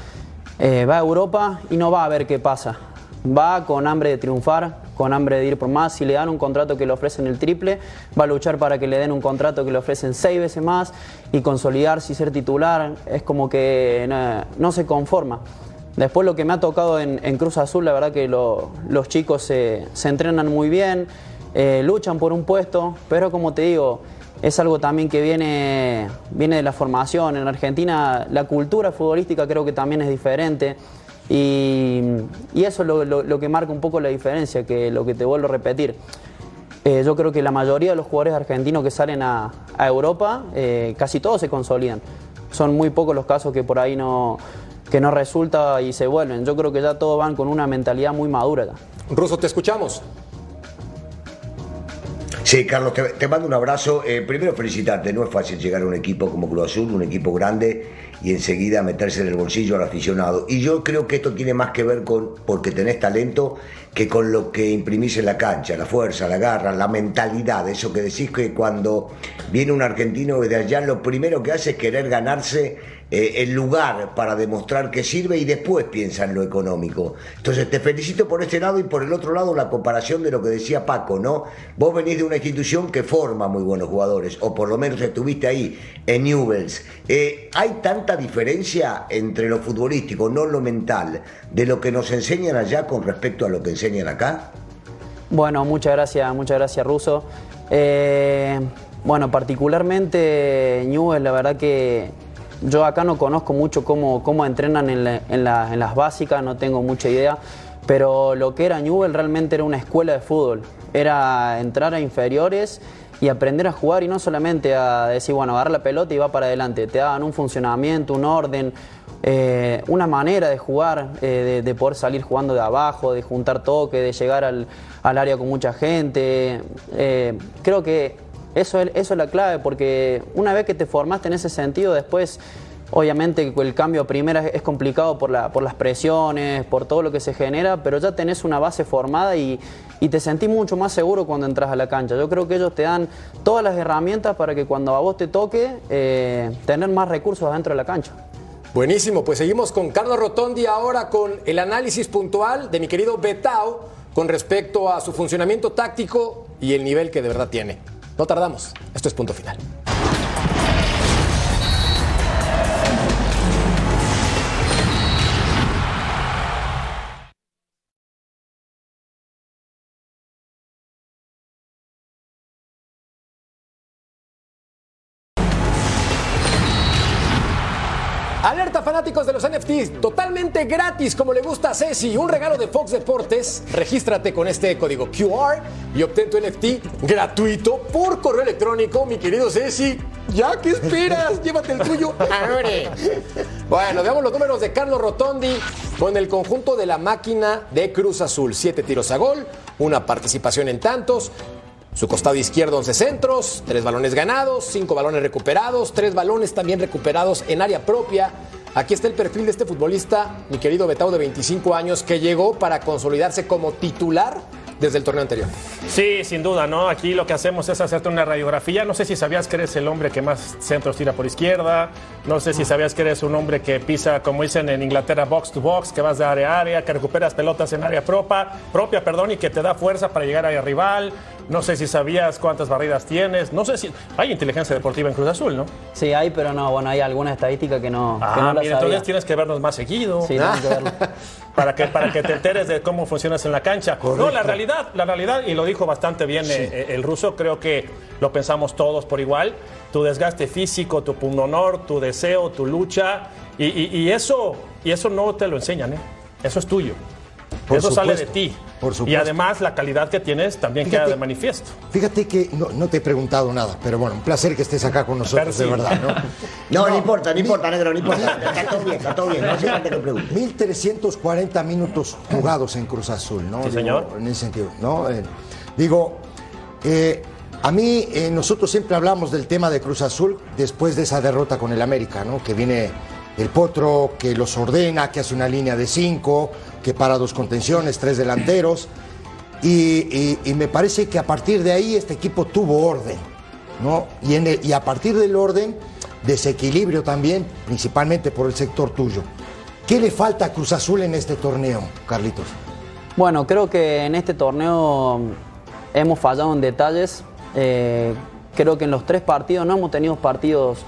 I: eh, va a Europa y no va a ver qué pasa. Va con hambre de triunfar, con hambre de ir por más. Si le dan un contrato que le ofrecen el triple, va a luchar para que le den un contrato que le ofrecen seis veces más y consolidarse y ser titular. Es como que no, se conforma. Después lo que me ha tocado en, Cruz Azul, la verdad que los chicos se, entrenan muy bien, eh, luchan por un puesto, pero como te digo, es algo también que viene, viene de la formación. En Argentina la cultura futbolística creo que también es diferente. Y, eso es lo, que marca un poco la diferencia, que lo que te vuelvo a repetir. Eh, yo creo que la mayoría de los jugadores argentinos que salen a, Europa, eh, casi todos se consolidan. Son muy pocos los casos que por ahí no, que no resulta y se vuelven. Yo creo que ya todos van con una mentalidad muy madura.
A: Ruso, te escuchamos.
G: Sí, Carlos, te, mando un abrazo. Eh, primero felicitarte, no es fácil llegar a un equipo como Cruz Azul, un equipo grande y enseguida meterse en el bolsillo al aficionado. Y yo creo que esto tiene más que ver con porque tenés talento que con lo que imprimís en la cancha, la fuerza, la garra, la mentalidad, eso que decís que cuando viene un argentino de allá lo primero que hace es querer ganarse eh, el lugar para demostrar que sirve y después piensa en lo económico. Entonces te felicito por este lado y por el otro lado la comparación de lo que decía Paco, ¿no? Vos venís de una institución que forma muy buenos jugadores, o por lo menos estuviste ahí en Newells. Eh, ¿Hay tanta diferencia entre lo futbolístico, no lo mental, de lo que nos enseñan allá con respecto a lo que enseñan acá?
I: Bueno, muchas gracias, muchas gracias Russo. Eh, bueno, particularmente Newells, la verdad que yo acá no conozco mucho cómo, cómo entrenan en, en, las básicas, no tengo mucha idea, pero lo que era Newell realmente era una escuela de fútbol. Era entrar a inferiores y aprender a jugar y no solamente a decir, bueno, agarrar la pelota y va para adelante. Te daban un funcionamiento, un orden, eh, una manera de jugar, eh, de, poder salir jugando de abajo, de juntar toque, de llegar al, área con mucha gente. Eh, creo que eso es, eso es la clave, porque una vez que te formaste en ese sentido, después, obviamente, el cambio a primera es complicado por, la, por las presiones, por todo lo que se genera, pero ya tenés una base formada y, te sentís mucho más seguro cuando entras a la cancha. Yo creo que ellos te dan todas las herramientas para que cuando a vos te toque, tener más recursos dentro de la cancha.
A: Buenísimo, pues seguimos con Carlos Rotondi ahora con el análisis puntual de mi querido Betao con respecto a su funcionamiento táctico y el nivel que de verdad tiene. No tardamos. Esto es punto final. Totalmente gratis como le gusta a Ceci, un regalo de Fox Deportes. Regístrate con este código QR y obtén tu NFT gratuito por correo electrónico, mi querido Ceci. ¿Ya qué esperas? Llévate el tuyo. bueno, veamos los números de Carlos Rotondi con el conjunto de la máquina de Cruz Azul. Siete tiros a gol, una participación en tantos, su costado izquierdo 11 centros, tres balones ganados, cinco balones recuperados, tres balones también recuperados en área propia. Aquí está el perfil de este futbolista, mi querido Betao de 25 años, que llegó para consolidarse como titular desde el torneo anterior.
E: Sí, sin duda, ¿no? Aquí lo que hacemos es hacerte una radiografía. No sé si sabías que eres el hombre que más centros tira por izquierda. No sé si sabías que eres un hombre que pisa, como dicen en Inglaterra, box to box, que vas de área a área, que recuperas pelotas en área propia, propia perdón, y que te da fuerza para llegar al rival. No sé si sabías cuántas barridas tienes. No sé si. Hay inteligencia deportiva en Cruz Azul, ¿no?
I: Sí, hay, pero no, bueno, hay alguna estadística que no, que
E: Ah,
I: no la
E: mira,
I: sabía.
E: entonces tienes que vernos más seguido.
I: Sí, que verlo.
E: para que para que te enteres de cómo funcionas en la cancha. No, la realidad, la realidad y lo dijo bastante bien eh, el ruso, creo que lo pensamos todos por igual. Tu desgaste físico, tu pundonor, tu deseo, tu lucha y, y- y eso y eso no te lo enseñan, ¿eh? Eso es tuyo.
D: Por
E: eso sale de ti.
D: por
E: Y además la calidad que tienes también
D: Fíjate.
E: queda de manifiesto.
D: Fíjate que no, no te he preguntado nada, pero bueno, un placer que estés acá con nosotros, de verdad, ¿no?
G: No, no, importa, no importa, negro, no importa. Está todo bien, está todo bien. No hace falta que pregunte.
D: 1340 minutos jugados en Cruz Azul, ¿no?
E: Sí,
D: Digo,
E: señor.
D: En ese sentido, ¿no? Eh, digo, eh, a mí, eh, nosotros siempre hablamos del tema de Cruz Azul después de esa derrota con el América, ¿no? Que viene el Potro, que los ordena, que hace una línea de cinco, que para dos contenciones, tres delanteros. Y, me parece que a partir de ahí este equipo tuvo orden, ¿no? Y a partir del orden, desequilibrio también, principalmente por el sector tuyo. ¿Qué le falta a Cruz Azul en este torneo, Carlitos?
I: Bueno, creo que en este torneo hemos fallado en detalles. Eh, creo que en los tres partidos no hemos tenido partidos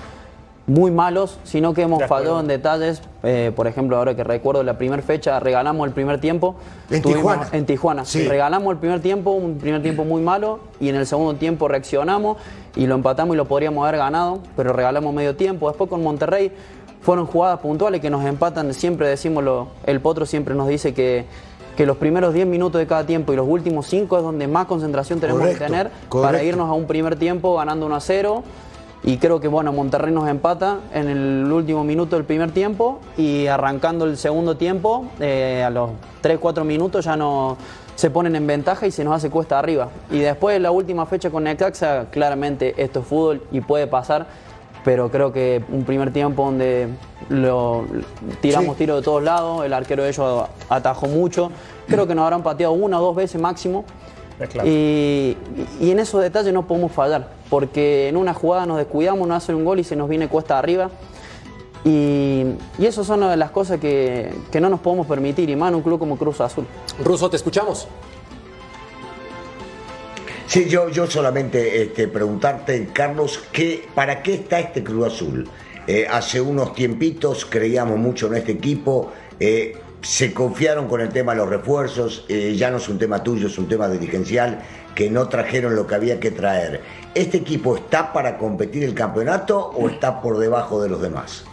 I: muy malos, sino que hemos fallado en detalles. Eh, por ejemplo, ahora que recuerdo la primera fecha, regalamos el primer tiempo.
D: En
I: Tuvimos-
D: Tijuana.
I: En Tijuana.
D: Sí.
I: Regalamos el primer tiempo, un primer tiempo muy malo, y en el segundo tiempo reaccionamos y lo empatamos y lo podríamos haber ganado, pero regalamos medio tiempo. Después con Monterrey fueron jugadas puntuales que nos empatan. Siempre decimos, lo- el Potro siempre nos dice que, que los primeros 10 minutos de cada tiempo y los últimos 5 es donde más concentración tenemos
D: Correcto,
I: que tener para irnos a un primer tiempo ganando 1 a 0. Y creo que bueno, Monterrey nos empata en el último minuto del primer tiempo y arrancando el segundo tiempo, eh, a los 3-4 minutos ya no se ponen en ventaja y se nos hace cuesta arriba. Y después la última fecha con Necaxa, claramente esto es fútbol y puede pasar, pero creo que un primer tiempo donde lo tiramos
D: Sí.
I: tiro de todos lados, el arquero de ellos atajó mucho, creo que nos habrán pateado una o dos veces máximo.
E: Claro.
I: Y, y en esos detalles no podemos fallar, porque en una jugada nos descuidamos, nos hacen un gol y se nos viene cuesta arriba. Y, y eso son una de las cosas que, que no nos podemos permitir, y más en un club como Cruz Azul.
A: Ruso, te escuchamos.
G: Sí, yo, yo solamente este, preguntarte, Carlos, ¿qué, ¿para qué está este Cruz Azul? Eh, hace unos tiempitos creíamos mucho en este equipo, eh, se confiaron con el tema de los refuerzos, eh, ya no es un tema tuyo, es un tema dirigencial, que no trajeron lo que había que traer. ¿Este equipo está para competir el campeonato o está por debajo de los demás?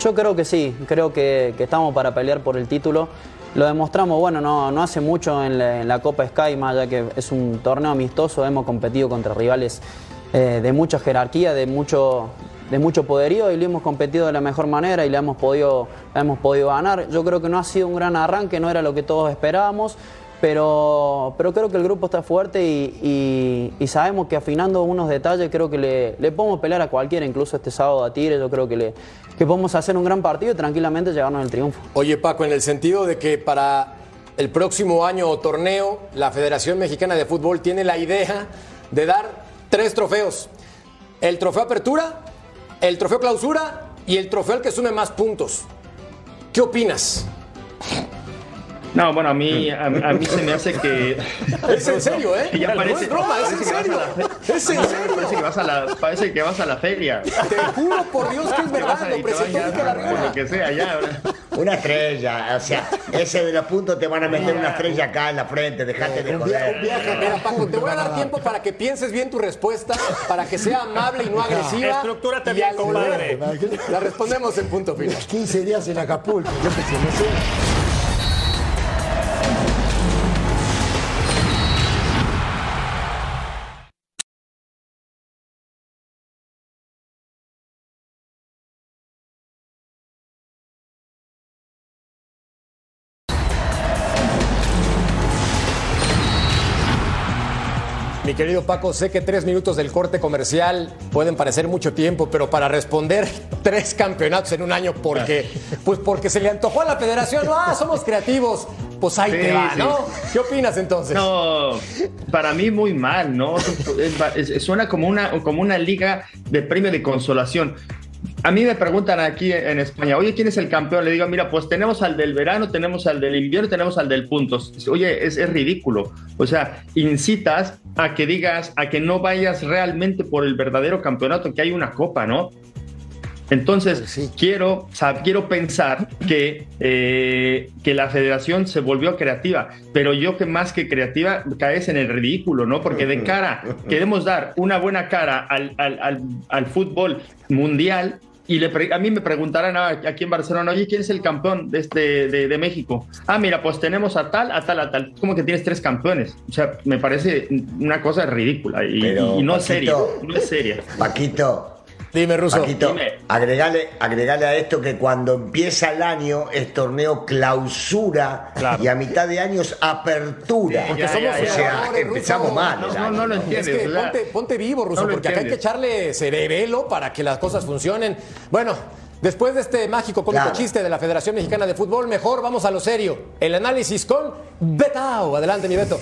I: Yo creo que sí, creo que, estamos para pelear por el título. Lo demostramos, bueno, no, hace mucho en la, Copa Sky, más allá que es un torneo amistoso, hemos competido contra rivales eh, de mucha jerarquía, de mucho, de mucho poderío y lo hemos competido de la mejor manera y le hemos, podido, la hemos podido ganar. Yo creo que no ha sido un gran arranque, no era lo que todos esperábamos, pero, pero creo que el grupo está fuerte y sabemos que afinando unos detalles creo que le, le podemos pelear a cualquiera, incluso este sábado a Tigre, yo creo que, le, que podemos hacer un gran partido y tranquilamente llevarnos el triunfo.
A: Oye, Paco, en el sentido de que para el próximo año o torneo, la Federación Mexicana de Fútbol tiene la idea de dar tres trofeos. El trofeo Apertura, el trofeo Clausura y el trofeo al que sume más puntos. ¿Qué opinas?
F: No, bueno, a mí, a, a mí se me hace que.
A: Es en serio, ¿eh?
F: Ya
A: no es broma, es en
F: que
A: serio.
F: la-
A: Es en serio.
F: Parece que vas a la, parece que vas a la feria.
A: Te juro por Dios que es verdad,
F: a-
A: lo presentó
F: ya por- lo que sea, ya.
G: Una estrella, o sea, ese de los puntos te van a meter una estrella acá en la frente, dejate de
D: un
G: joder.
D: viaje
A: Mira, Paco, te voy a dar tiempo para que pienses bien tu respuesta, para que sea amable y no agresiva.
E: Estructúrate bien, compadre.
A: La respondemos en punto final.
D: 15 días en Acapulco, yo sé, no sé.
A: Mi querido Paco, sé que tres minutos del corte comercial pueden parecer mucho tiempo, pero para responder tres campeonatos en un año, porque, pues porque se le antojó a la federación, ah, somos creativos, pues ahí te va,
F: sí.
A: ¿no? ¿Qué opinas entonces?
F: No, para mí muy mal, ¿no? Suena como una, como una liga de premio de consolación. A mí me preguntan aquí en España, oye, ¿quién es el campeón? Le digo, mira, pues tenemos al del verano, tenemos al del invierno, tenemos al del puntos. Oye, es, es ridículo. O sea, incitas a que digas, a que no vayas realmente por el verdadero campeonato, que hay una copa, ¿no? Entonces, quiero, o sea, quiero pensar que, eh, que la federación se volvió creativa, pero yo que más que creativa caes en el ridículo, ¿no? Porque de cara, queremos dar una buena cara al, al, al, al fútbol mundial y le a mí me preguntarán aquí en Barcelona, oye, ¿quién es el campeón de, este, de, de, México? Ah, mira, pues tenemos a tal, a tal, a tal. Como que tienes tres campeones. O sea, me parece una cosa ridícula y,
G: Pero,
F: y no,
G: Paquito,
F: es seria, no es seria.
G: Paquito,
A: Dime, Ruso.
G: Paquito,
F: Dime.
G: agregale, agregale a esto que cuando empieza el año es torneo clausura
E: Claro.
G: y a mitad de año es apertura.
F: Porque
G: o
F: somos
G: sea,
A: jugadores,
G: empezamos
A: Ruso.
G: mal.
F: No, no, lo
A: Es
F: entiendes.
A: que
F: o sea,
A: ponte, ponte vivo, Ruso,
F: no
A: porque acá hay que echarle cerebelo para que las cosas funcionen. Bueno, después de este mágico cómico
G: Claro.
A: chiste de la Federación Mexicana de Fútbol, mejor vamos a lo serio. El análisis con Betao. Adelante, mi Beto.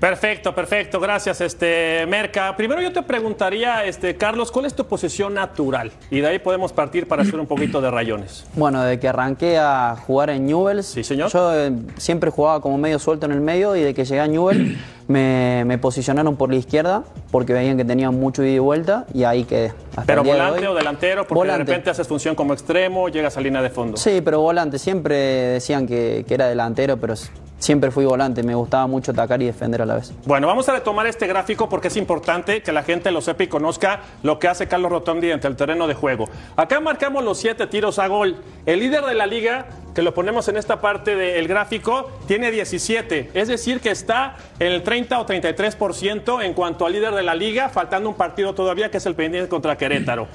E: Perfecto, perfecto. Gracias, este Merca. Primero yo te preguntaría, este Carlos, ¿cuál es tu posición natural? Y de ahí podemos partir para hacer un poquito de rayones.
I: Bueno, de que arranqué a jugar en Newell's,
E: Sí, señor.
I: yo eh, siempre jugaba como medio suelto en el medio y de que llegué a Newell's me, me posicionaron por la izquierda porque veían que tenía mucho ida y vuelta y ahí quedé. hasta
E: Pero
I: de
E: volante o delantero, porque
I: Volante.
E: de repente haces función como extremo, llegas a línea de fondo.
I: Sí, pero volante. Siempre decían que, que era delantero, pero siempre fui volante. Me gustaba mucho atacar y defender a la vez.
E: Bueno, vamos a retomar este gráfico porque es importante que la gente lo sepa y conozca lo que hace Carlos Rotondi entre el terreno de juego. Acá marcamos los siete tiros a gol. El líder de la liga, que lo ponemos en esta parte del gráfico, tiene 17. Es decir, que está en el 30 o 33% en cuanto al líder de la liga, faltando un partido todavía que es el pendiente contra Querétaro.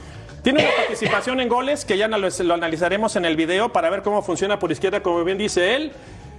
E: Tiene una participación en goles que ya lo, lo analizaremos en el video para ver cómo funciona por izquierda, como bien dice él.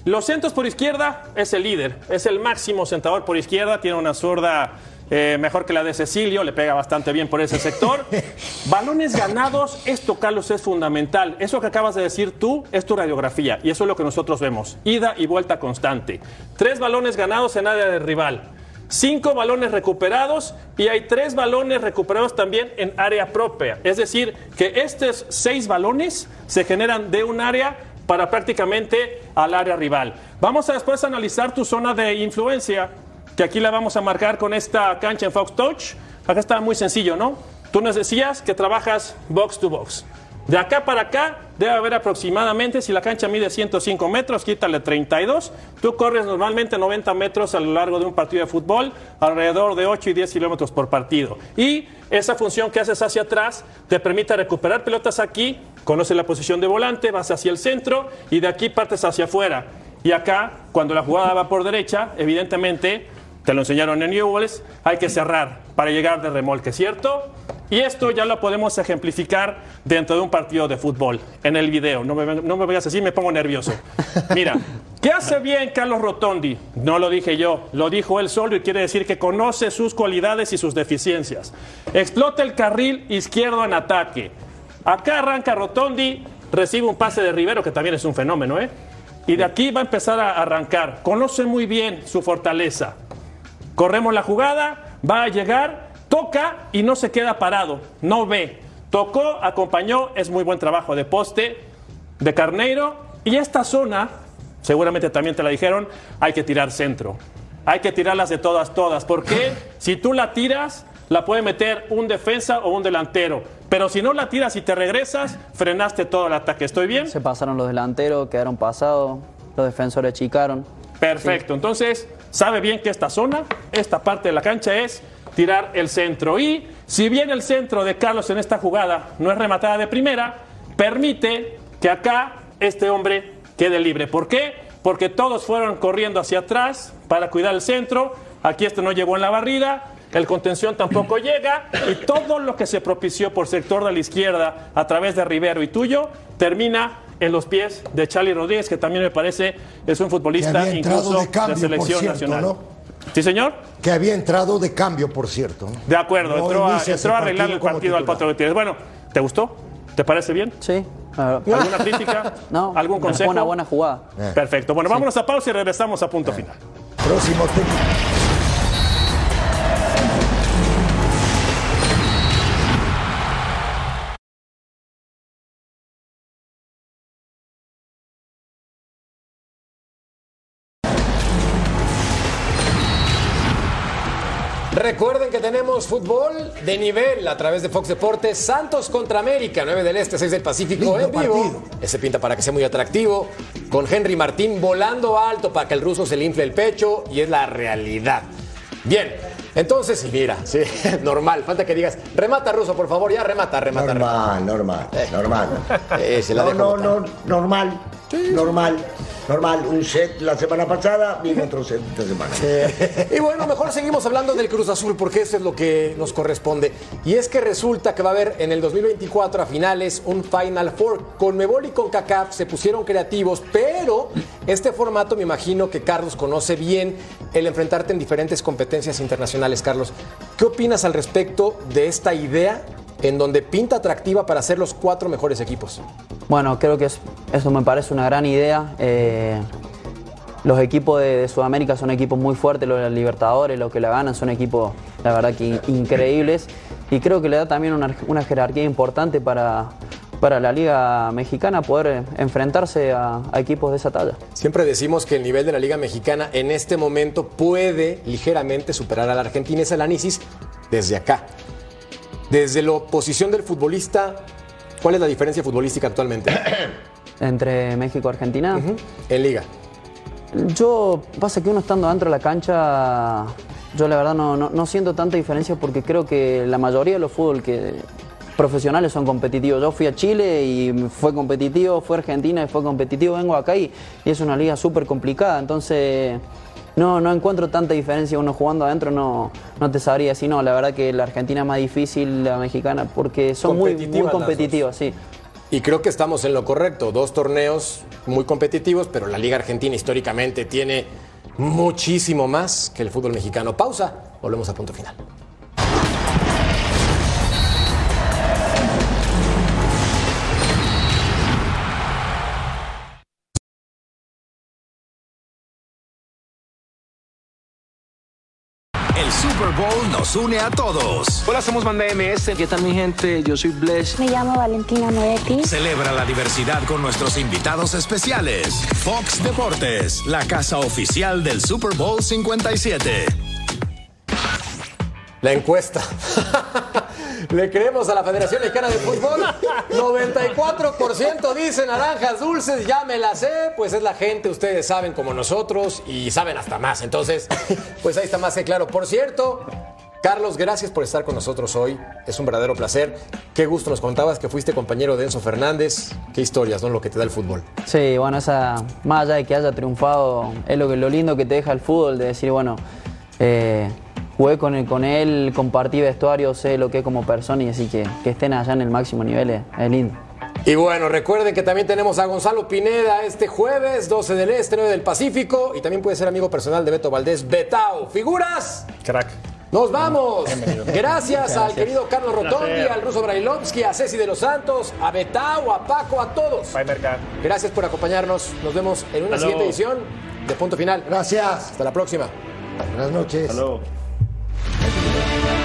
E: Los centros por izquierda es el líder, es el máximo centrador por izquierda, tiene una zurda eh, mejor que la de Cecilio, le pega bastante bien por ese sector. Balones ganados, esto Carlos es fundamental. Eso que acabas de decir tú es tu radiografía y eso es lo que nosotros vemos. Ida y vuelta constante. Tres balones ganados en área de rival. Cinco balones recuperados y hay tres balones recuperados también en área propia. Es decir, que estos seis balones se generan de un área para prácticamente al área rival. Vamos a después analizar tu zona de influencia, que aquí la vamos a marcar con esta cancha en Fox Touch. Acá está muy sencillo, ¿no? Tú nos decías que trabajas box to box. De acá para acá debe haber aproximadamente, si la cancha mide 105 metros, quítale 32. Tú corres normalmente 90 metros a lo largo de un partido de fútbol, alrededor de 8 y 10 kilómetros por partido. Y esa función que haces hacia atrás te permite recuperar pelotas aquí, conoces la posición de volante, vas hacia el centro y de aquí partes hacia afuera. Y acá, cuando la jugada va por derecha, evidentemente, te lo enseñaron en Newells, hay que cerrar para llegar de remolque, ¿cierto? Y esto ya lo podemos ejemplificar dentro de un partido de fútbol, en el video. No me, no veas así, me pongo nervioso. Mira, ¿qué hace bien Carlos Rotondi? No lo dije yo, lo dijo él solo y quiere decir que conoce sus cualidades y sus deficiencias. Explota el carril izquierdo en ataque. Acá arranca Rotondi, recibe un pase de Rivero, que también es un fenómeno, ¿eh? Y de aquí va a empezar a arrancar. Conoce muy bien su fortaleza. Corremos la jugada, va a llegar, toca y no se queda parado, no ve. Tocó, acompañó, es muy buen trabajo de poste, de Carneiro. Y esta zona, seguramente también te la dijeron, hay que tirar centro. Hay que tirarlas de todas, todas. Porque si tú la tiras, la puede meter un defensa o un delantero. Pero si no la tiras y te regresas, frenaste todo el ataque. ¿Estoy bien?
I: Se pasaron los delanteros, quedaron pasados, los defensores chicaron.
E: Perfecto. Entonces, sabe bien que esta zona, esta parte de la cancha es tirar el centro. Y si bien el centro de Carlos en esta jugada no es rematada de primera, permite que acá este hombre quede libre. ¿Por qué? Porque todos fueron corriendo hacia atrás para cuidar el centro. Aquí este no llegó en la barrida. El contención tampoco llega y todo lo que se propició por sector de la izquierda a través de Rivero y tuyo termina en los pies de Charlie Rodríguez, que también me parece es un futbolista incluso
D: de cambio, por
E: selección
D: cierto,
E: nacional.
D: ¿no?
E: ¿Sí, señor?
D: Que había entrado de cambio, por cierto.
E: De acuerdo,
D: No
E: entró, a, entró a arreglar el partido al. Potro Gutiérrez. Bueno, ¿te gustó? ¿Te parece bien?
I: Sí.
E: ¿Alguna crítica?
I: No,
E: ¿Algún consejo?
I: una buena jugada.
E: Perfecto. Bueno, vámonos a pausa y regresamos a punto final.
D: Próximo técnico.
A: Tenemos fútbol de nivel a través de Fox Deportes. Santos contra América, 9 del Este, 6 del Pacífico en vivo.
D: partido.
A: Ese pinta para que sea muy atractivo. Con Henry Martín volando alto para que el ruso se le infle el pecho y es la realidad. Bien, entonces, sí, mira, sí, normal. Falta que digas, remata ruso, por favor, ya remata, remata.
G: Normal, normal, normal.
A: Eh, se la
G: no, no, no, normal, normal, normal. Un set la semana pasada, viene otro set esta semana.
A: Y bueno, mejor seguimos hablando del Cruz Azul porque eso es lo que nos corresponde. Y es que resulta que va a haber en el 2024 a finales un Final Four. Con Mebol y con CACAF se pusieron creativos, pero este formato me imagino que Carlos conoce bien el enfrentarte en diferentes competencias internacionales. Carlos, ¿qué opinas al respecto de esta idea en donde pinta atractiva para ser los cuatro mejores equipos?
I: Bueno, creo que es- eso me parece una gran idea. Eh, los equipos de, Sudamérica son equipos muy fuertes, los Libertadores, los que la ganan son equipos, la verdad que in- increíbles. Y creo que le da también una jerarquía importante para, para la Liga Mexicana poder eh, enfrentarse a, a equipos de esa talla.
A: Siempre decimos que el nivel de la Liga Mexicana en este momento puede ligeramente superar a la Argentina. Es el análisis desde acá. Desde la posición del futbolista, ¿cuál es la diferencia futbolística actualmente?
I: Entre México y Argentina.
A: En Liga.
I: Yo, pasa que uno estando dentro de la cancha, yo la verdad no, no, no siento tanta diferencia porque creo que la mayoría de los fútbol que profesionales son competitivos. Yo fui a Chile y fue competitivo, fui a Argentina y fue competitivo, vengo acá y, y es una liga súper complicada, entonces no, no encuentro tanta diferencia uno jugando adentro, no, no te sabría decir, no, la verdad que la Argentina es más difícil, la mexicana, porque son muy, muy
A: competitivas,
I: sí.
A: Y creo que estamos en lo correcto. Dos torneos muy competitivos, pero la Liga Argentina históricamente tiene muchísimo más que el fútbol mexicano. Pausa, volvemos a punto final.
L: Bowl nos une a todos.
M: Hola, somos Banda MS. ¿Qué tal mi gente? Yo soy Bless.
N: Me llamo Valentina Noetti.
L: Celebra la diversidad con nuestros invitados especiales. Fox Deportes, la casa oficial del Super Bowl 57.
A: La encuesta. Le creemos a la Federación Mexicana de Fútbol. 94% dice naranjas dulces, ya me la sé. Pues es la gente, ustedes saben como nosotros y saben hasta más. Entonces, pues ahí está más que claro. Por cierto, Carlos, gracias por estar con nosotros hoy. Es un verdadero placer. Qué gusto nos contabas que fuiste compañero de Enzo Fernández. Qué historias, ¿no? Lo que te da el fútbol.
I: Sí, bueno, esa, más allá de que haya triunfado, es lo, que, lo lindo que te deja el fútbol, de decir, bueno, eh, jugué con él, con él, compartí vestuario, sé lo que es como persona y así que que estén allá en el máximo nivel es, es lindo.
A: Y bueno, recuerden que también tenemos a Gonzalo Pineda este jueves, 12 del Este, 9 del Pacífico. Y también puede ser amigo personal de Beto Valdés, Betao. ¿Figuras?
E: Crack.
A: Nos vamos.
E: Bienvenido.
A: Gracias al querido Carlos Rotondi, al ruso Brailovsky, a Ceci de los Santos, a Betao, a Paco, a todos.
E: Bye, Merca.
A: Gracias por acompañarnos. Nos vemos en una siguiente edición de Punto Final.
D: Gracias.
A: Hasta la próxima.
D: Buenas noches.
E: Hasta luego. Thank you.